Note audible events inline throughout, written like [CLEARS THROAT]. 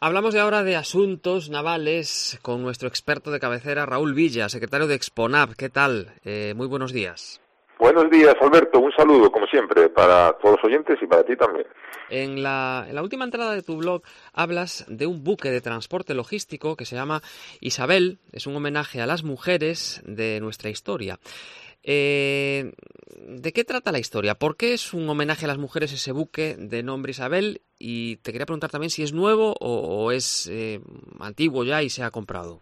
Hablamos ahora de asuntos navales con nuestro experto de cabecera, Raúl Villa, secretario de Exponab. ¿Qué tal? Eh, muy buenos días. Buenos días, Alberto. Un saludo, como siempre, para todos los oyentes y para ti también. En la, en la última entrada de tu blog hablas de un buque de transporte logístico que se llama Isabel. Es un homenaje a las mujeres de nuestra historia. Eh, ¿De qué trata la historia? ¿Por qué es un homenaje a las mujeres ese buque de nombre Isabel? Y te quería preguntar también si es nuevo o, es eh, antiguo ya y se ha comprado.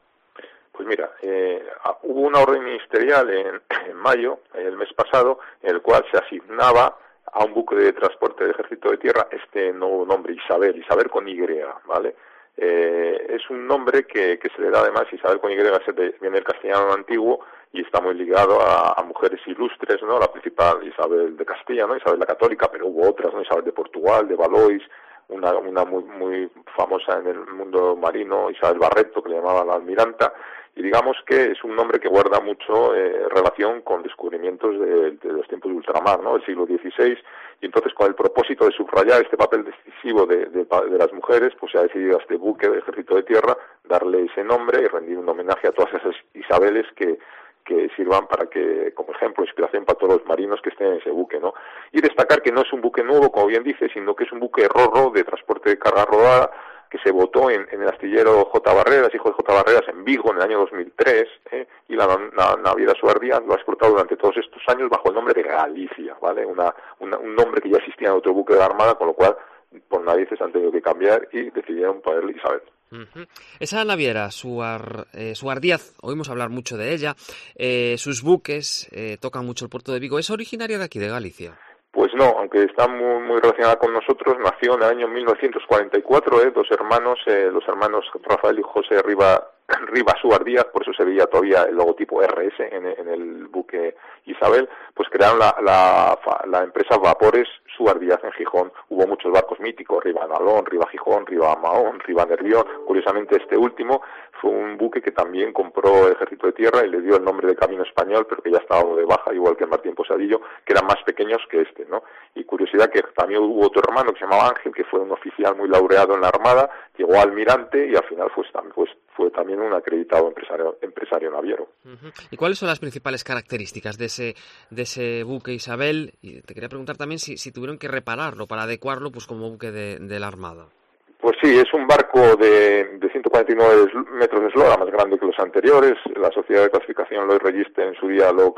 Pues mira, eh, hubo una orden ministerial en, [CLEARS THROAT] en, mayo, el mes pasado, en el cual se asignaba a un buque de transporte de ejército de tierra este nuevo nombre, Isabel, Isabel con Y, ¿vale? Eh, es un nombre que, se le da además, Isabel con Y viene del castellano antiguo y está muy ligado a, mujeres ilustres, ¿no? La principal Isabel de Castilla, ¿no? Isabel la Católica, pero hubo otras, ¿no? Isabel de Portugal, de Valois, una, una muy, muy famosa en el mundo marino, Isabel Barreto, que le llamaban la almiranta, y digamos que es un nombre que guarda mucho eh, relación con descubrimientos de, los tiempos de ultramar, ¿no? Del siglo XVI, y entonces con el propósito de subrayar este papel decisivo de, de, de, las mujeres, pues se ha decidido a este buque de ejército de tierra darle ese nombre y rendir un homenaje a todas esas Isabeles que que sirvan para que, como ejemplo, inspiración para todos los marinos que estén en ese buque, ¿no? Y destacar que no es un buque nuevo, como bien dice, sino que es un buque rorro de transporte de carga rodada que se votó en, el astillero J. Barreras, hijo de J. Barreras, en Vigo en el año 2003, ¿eh? y la, la naviera Suardía lo ha explotado durante todos estos años bajo el nombre de Galicia, ¿vale? Una, un nombre que ya existía en otro buque de la Armada, con lo cual por narices han tenido que cambiar y decidieron ponerle Isabel. Esa naviera, Suar, eh, Suardiaz, oímos hablar mucho de ella, eh, sus buques eh, tocan mucho el puerto de Vigo, ¿es originaria de aquí, de Galicia? Pues no, aunque está muy, muy relacionada con nosotros, nació en el año 1944, eh, dos hermanos, eh, los hermanos Rafael y José Riva, [CLEARS THROAT] Riva Suardíaz, por eso se veía todavía el logotipo RS en, en el buque Isabel, pues crearon la, la, la empresa Vapores Suardíaz en Gijón. Hubo muchos barcos míticos, Riva Nalón, Riva Gijón, Riva Mahón, Riva Nervión. Curiosamente este último fue un buque que también compró el Ejército de Tierra y le dio el nombre de Camino Español, pero que ya estaba de baja, igual que Martín Posadillo, que eran más pequeños que este, ¿no? Y curiosidad que también hubo otro hermano que se llamaba Ángel, que fue un oficial muy laureado en la Armada, llegó almirante y al final fue, pues, fue también un acreditado empresario, empresario naviero. ¿Y cuáles son las principales características de ese, de ese buque Isabel? Y te quería preguntar también si, si tuvieron que repararlo para adecuarlo pues como buque de, de la Armada. Pues sí, es un barco de, de 149 metros de eslora, más grande que los anteriores. La sociedad de clasificación Lloyd Register en su día lo,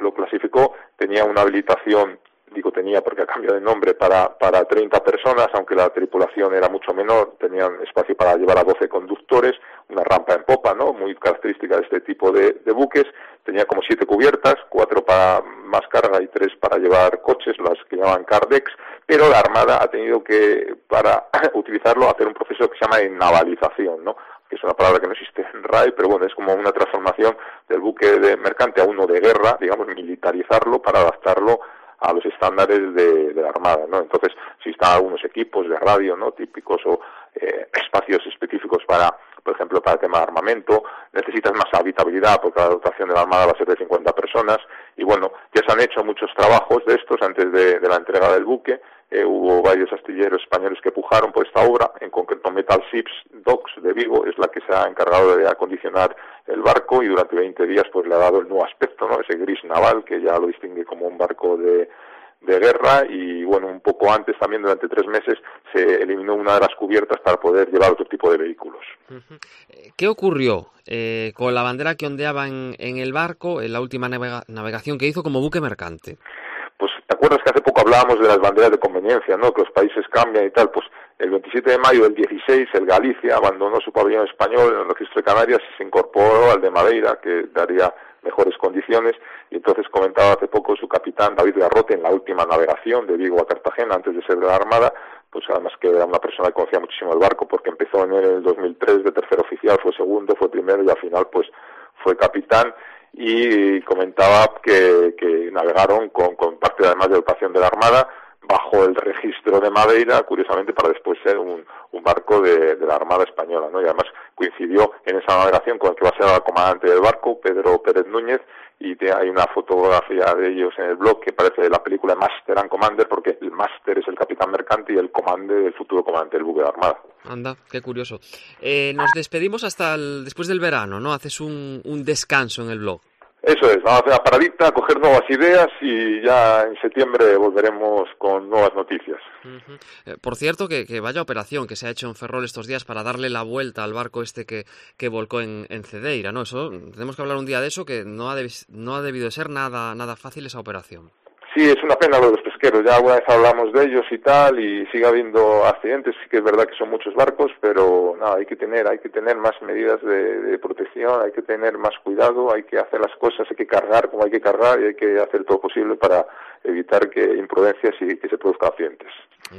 lo clasificó, tenía una habilitación digo tenía porque ha cambiado de nombre, para, para 30 personas, aunque la tripulación era mucho menor, tenían espacio para llevar a 12 conductores, una rampa en popa, ¿no? Muy característica de este tipo de, buques, tenía como siete cubiertas, cuatro para más carga y tres para llevar coches, las que llaman cardex, pero la Armada ha tenido que, para [CLEARS THROAT] utilizarlo, hacer un proceso que se llama de navalización, ¿no? que es una palabra que no existe en RAI, pero bueno, es como una transformación del buque de mercante a uno de guerra, digamos, militarizarlo para adaptarlo a los estándares de, la Armada, ¿no? Entonces, si están algunos equipos de radio, ¿no? Típicos o eh, espacios específicos para, por ejemplo, para el tema de armamento, necesitas más habitabilidad porque la dotación de la Armada va a ser de 50 personas y bueno, ya se han hecho muchos trabajos de estos antes de, de la entrega del buque, eh, hubo varios astilleros españoles que pujaron por esta obra, en concreto Metal Ships Docks de Vigo es la que se ha encargado de acondicionar el barco y durante 20 días pues le ha dado el nuevo aspecto, ¿no? ese gris naval que ya lo distingue como un barco de, de guerra y bueno, un poco antes también durante tres meses se eliminó una de las cubiertas para poder llevar otro tipo de vehículos. ¿Qué ocurrió eh, con la bandera que ondeaba en, en el barco en la última navega navegación que hizo como buque mercante? Pues te acuerdas que hace poco hablábamos de las banderas de conveniencia, ¿no? Que los países cambian y tal, pues el 27 de mayo del 16 el Galicia abandonó su pabellón español en el registro de Canarias y se incorporó al de Madeira, que daría mejores condiciones y entonces comentaba hace poco su capitán David Garrote en la última navegación de Vigo a Cartagena antes de ser de la Armada, pues además que era una persona que conocía muchísimo el barco porque empezó en el 2003 de tercer oficial, fue segundo, fue primero y al final pues fue capitán y comentaba que, que navegaron con, con parte además de dotación de la Armada bajo el registro de Madeira, curiosamente para después ser un, barco de, la Armada Española, ¿no? Y además coincidió en esa navegación con el que va a ser el comandante del barco, Pedro Pérez Núñez, y hay una fotografía de ellos en el blog que parece de la película Master and Commander, porque el Master es el capitán mercante y el comandante el futuro comandante del buque de Armada. Anda, qué curioso. Eh, nos despedimos hasta después del verano, ¿no? Haces un descanso en el blog. Eso es, vamos a hacer la paradita, coger nuevas ideas y ya en septiembre volveremos con nuevas noticias. Eh, por cierto, que, vaya operación que se ha hecho en Ferrol estos días para darle la vuelta al barco este que, que volcó en, Cedeira, ¿no? Eso, tenemos que hablar un día de eso, que no ha, no ha debido ser nada, nada fácil esa operación. Sí, es una pena lo de los pesqueros. Ya alguna vez hablamos de ellos y tal, y sigue habiendo accidentes. Sí que es verdad que son muchos barcos, pero nada, hay que tener, hay que tener más medidas de, protección, hay que tener más cuidado, hay que hacer las cosas, hay que cargar como hay que cargar y hay que hacer todo posible para evitar que imprudencias y que se produzcan accidentes.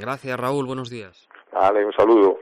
Gracias, Raúl. Buenos días. Vale, un saludo.